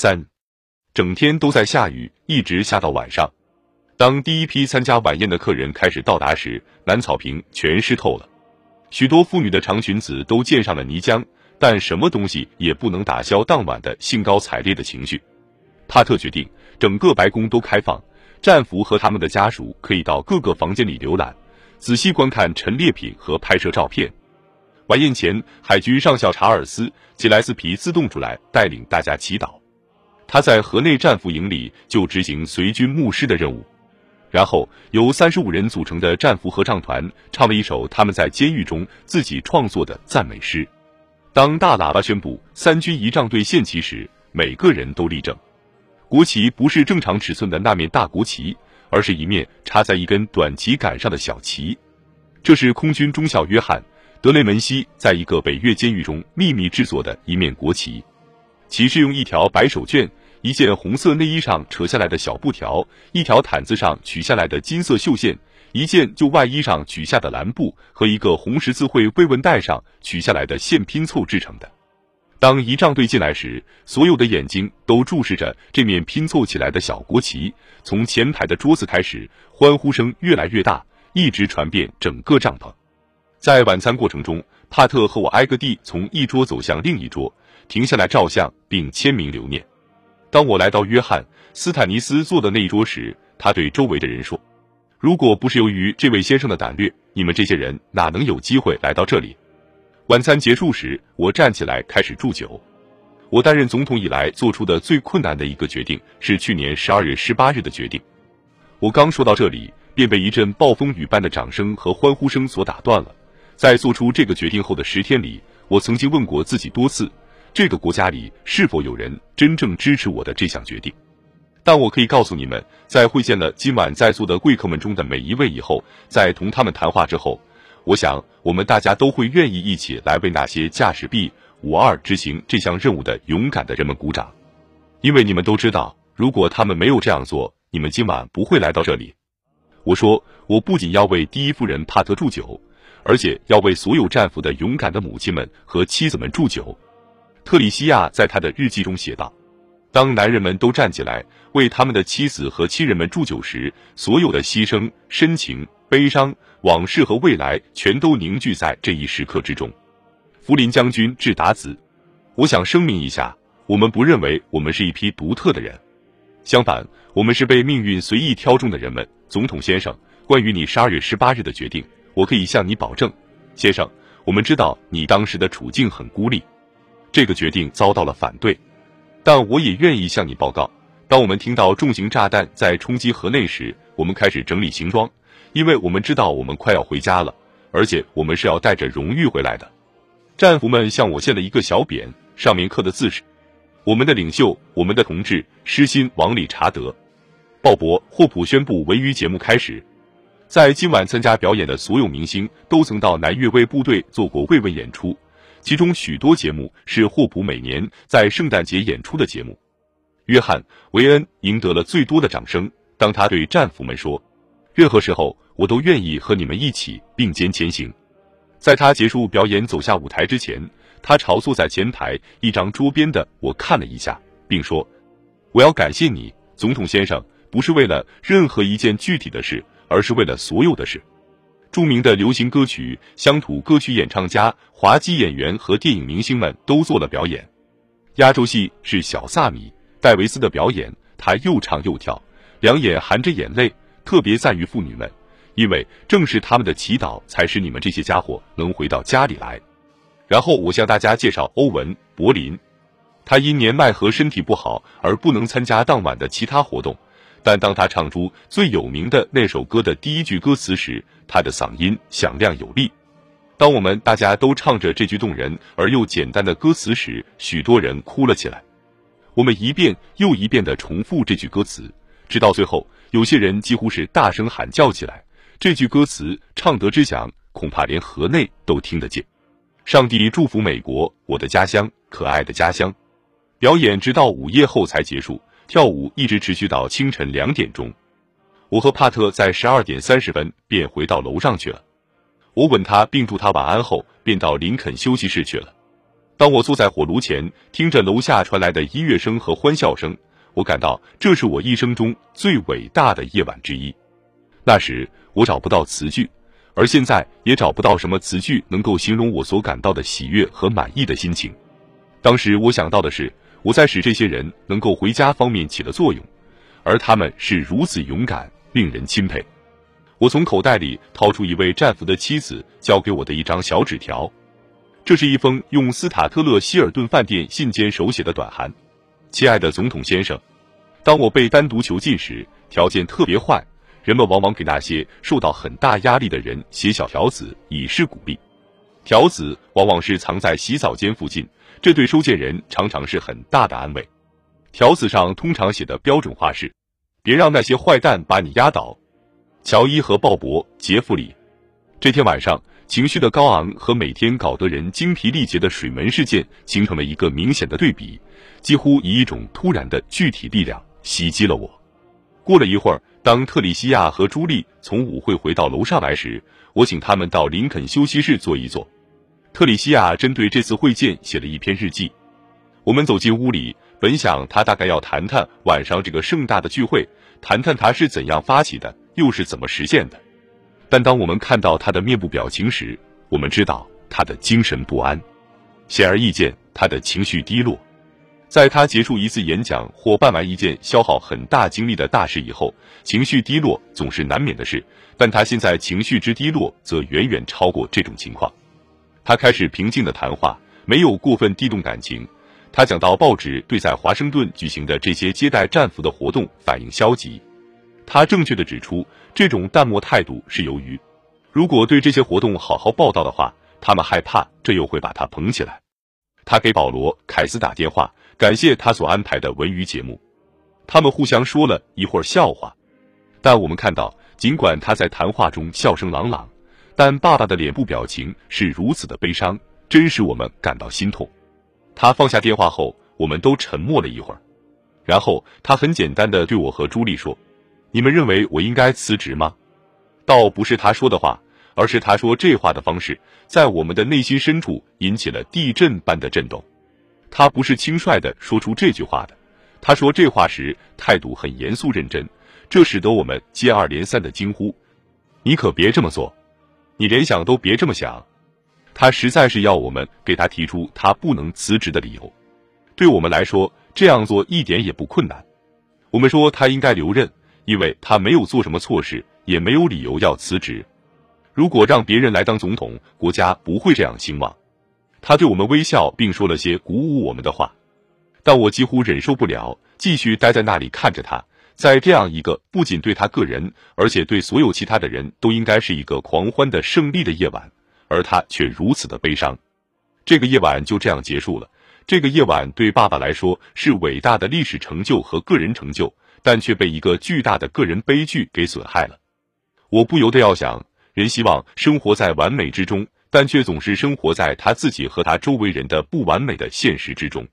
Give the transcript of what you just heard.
三，整天都在下雨，一直下到晚上。当第一批参加晚宴的客人开始到达时，南草坪全湿透了，许多妇女的长裙子都溅上了泥浆。但什么东西也不能打消当晚的兴高采烈的情绪。帕特决定整个白宫都开放，战俘和他们的家属可以到各个房间里浏览，仔细观看陈列品和拍摄照片。晚宴前，海军上校查尔斯·吉莱斯皮自动出来带领大家祈祷。他在河内战俘营里就执行随军牧师的任务。然后，由三十五人组成的战俘合唱团唱了一首他们在监狱中自己创作的赞美诗。当大喇叭宣布三军仪仗队献旗时，每个人都立正。国旗不是正常尺寸的那面大国旗，而是一面插在一根短旗杆上的小旗。这是空军中校约翰·德雷门西在一个北越监狱中秘密制作的一面国旗。旗是用一条白手绢。一件红色内衣上扯下来的小布条，一条毯子上取下来的金色绣线，一件旧外衣上取下的蓝布和一个红十字会慰问带上取下来的线拼凑制成的。当仪仗队进来时，所有的眼睛都注视着这面拼凑起来的小国旗。从前排的桌子开始，欢呼声越来越大，一直传遍整个帐篷。在晚餐过程中，帕特和我挨个地从一桌走向另一桌，停下来照相并签名留念。当我来到约翰·斯坦尼斯坐的那一桌时，他对周围的人说：“如果不是由于这位先生的胆略，你们这些人哪能有机会来到这里？”晚餐结束时，我站起来开始祝酒。我担任总统以来做出的最困难的一个决定是去年十二月十八日的决定。我刚说到这里，便被一阵暴风雨般的掌声和欢呼声所打断了。在做出这个决定后的十天里，我曾经问过自己多次。这个国家里是否有人真正支持我的这项决定？但我可以告诉你们，在会见了今晚在座的贵客们中的每一位以后，在同他们谈话之后，我想我们大家都会愿意一起来为那些驾驶 B 五二执行这项任务的勇敢的人们鼓掌，因为你们都知道，如果他们没有这样做，你们今晚不会来到这里。我说，我不仅要为第一夫人帕特祝酒，而且要为所有战俘的勇敢的母亲们和妻子们祝酒。特里西亚在他的日记中写道：“当男人们都站起来为他们的妻子和亲人们祝酒时，所有的牺牲、深情、悲伤、往事和未来全都凝聚在这一时刻之中。”福林将军致达子：“我想声明一下，我们不认为我们是一批独特的人，相反，我们是被命运随意挑中的人们。总统先生，关于你十二月十八日的决定，我可以向你保证，先生，我们知道你当时的处境很孤立。”这个决定遭到了反对，但我也愿意向你报告：当我们听到重型炸弹在冲击河内时，我们开始整理行装，因为我们知道我们快要回家了，而且我们是要带着荣誉回来的。战俘们向我献了一个小匾，上面刻的字是：“我们的领袖，我们的同志，诗心王理查德·鲍勃·霍普宣布文娱节目开始。”在今晚参加表演的所有明星都曾到南越为部队做过慰问演出。其中许多节目是霍普每年在圣诞节演出的节目。约翰·维恩赢得了最多的掌声。当他对战俘们说：“任何时候，我都愿意和你们一起并肩前行。”在他结束表演走下舞台之前，他朝坐在前排一张桌边的我看了一下，并说：“我要感谢你，总统先生，不是为了任何一件具体的事，而是为了所有的事。”著名的流行歌曲、乡土歌曲演唱家、滑稽演员和电影明星们都做了表演。压轴戏是小萨米·戴维斯的表演，他又唱又跳，两眼含着眼泪，特别赞誉妇女们，因为正是他们的祈祷，才使你们这些家伙能回到家里来。然后我向大家介绍欧文·柏林，他因年迈和身体不好而不能参加当晚的其他活动。但当他唱出最有名的那首歌的第一句歌词时，他的嗓音响亮有力。当我们大家都唱着这句动人而又简单的歌词时，许多人哭了起来。我们一遍又一遍地重复这句歌词，直到最后，有些人几乎是大声喊叫起来。这句歌词唱得之响，恐怕连河内都听得见。上帝祝福美国，我的家乡，可爱的家乡。表演直到午夜后才结束。跳舞一直持续到清晨两点钟，我和帕特在十二点三十分便回到楼上去了。我吻他并祝他晚安后，便到林肯休息室去了。当我坐在火炉前，听着楼下传来的音乐声和欢笑声，我感到这是我一生中最伟大的夜晚之一。那时我找不到词句，而现在也找不到什么词句能够形容我所感到的喜悦和满意的心情。当时我想到的是，我在使这些人能够回家方面起了作用，而他们是如此勇敢，令人钦佩。我从口袋里掏出一位战俘的妻子交给我的一张小纸条。这是一封用斯塔特勒希尔顿饭店信笺手写的短函，亲爱的总统先生，当我被单独囚禁时，条件特别坏，人们往往给那些受到很大压力的人写小条子以示鼓励。条子往往是藏在洗澡间附近，这对收件人常常是很大的安慰。条子上通常写的标准话是：“别让那些坏蛋把你压倒。”乔伊和鲍勃·杰弗里。这天晚上。情绪的高昂和每天搞得人精疲力竭的水门事件形成了一个明显的对比，几乎以一种突然的具体力量袭击了我。过了一会儿，当特里西亚和朱莉从舞会回到楼上来时，我请他们到林肯休息室坐一坐。特里西亚针对这次会见写了一篇日记。我们走进屋里，本想他大概要谈谈晚上这个盛大的聚会，谈谈他是怎样发起的，又是怎么实现的。但当我们看到他的面部表情时，我们知道他的精神不安，显而易见，他的情绪低落。在他结束一次演讲或办完一件消耗很大精力的大事以后，情绪低落总是难免的事。但他现在情绪之低落，则远远超过这种情况。他开始平静的谈话，没有过分地动感情。他讲到报纸对在华盛顿举行的这些接待战俘的活动反应消极。他正确的指出，这种淡漠态度是由于，如果对这些活动好好报道的话，他们害怕这又会把他捧起来。他给保罗·凯斯打电话，感谢他所安排的文娱节目。他们互相说了一会儿笑话，但我们看到，尽管他在谈话中笑声朗朗，但爸爸的脸部表情是如此的悲伤，真使我们感到心痛。他放下电话后，我们都沉默了一会儿，然后他很简单的对我和朱莉说。你们认为我应该辞职吗？倒不是他说的话，而是他说这话的方式，在我们的内心深处引起了地震般的震动。他不是轻率的说出这句话的，他说这话时态度很严肃认真，这使得我们接二连三的惊呼：“你可别这么做，你连想都别这么想。”他实在是要我们给他提出他不能辞职的理由。对我们来说，这样做一点也不困难。我们说他应该留任。因为他没有做什么错事，也没有理由要辞职。如果让别人来当总统，国家不会这样兴旺。他对我们微笑，并说了些鼓舞我们的话。但我几乎忍受不了继续待在那里看着他，在这样一个不仅对他个人，而且对所有其他的人都应该是一个狂欢的胜利的夜晚，而他却如此的悲伤。这个夜晚就这样结束了。这个夜晚对爸爸来说是伟大的历史成就和个人成就。但却被一个巨大的个人悲剧给损害了。我不由得要想，人希望生活在完美之中，但却总是生活在他自己和他周围人的不完美的现实之中。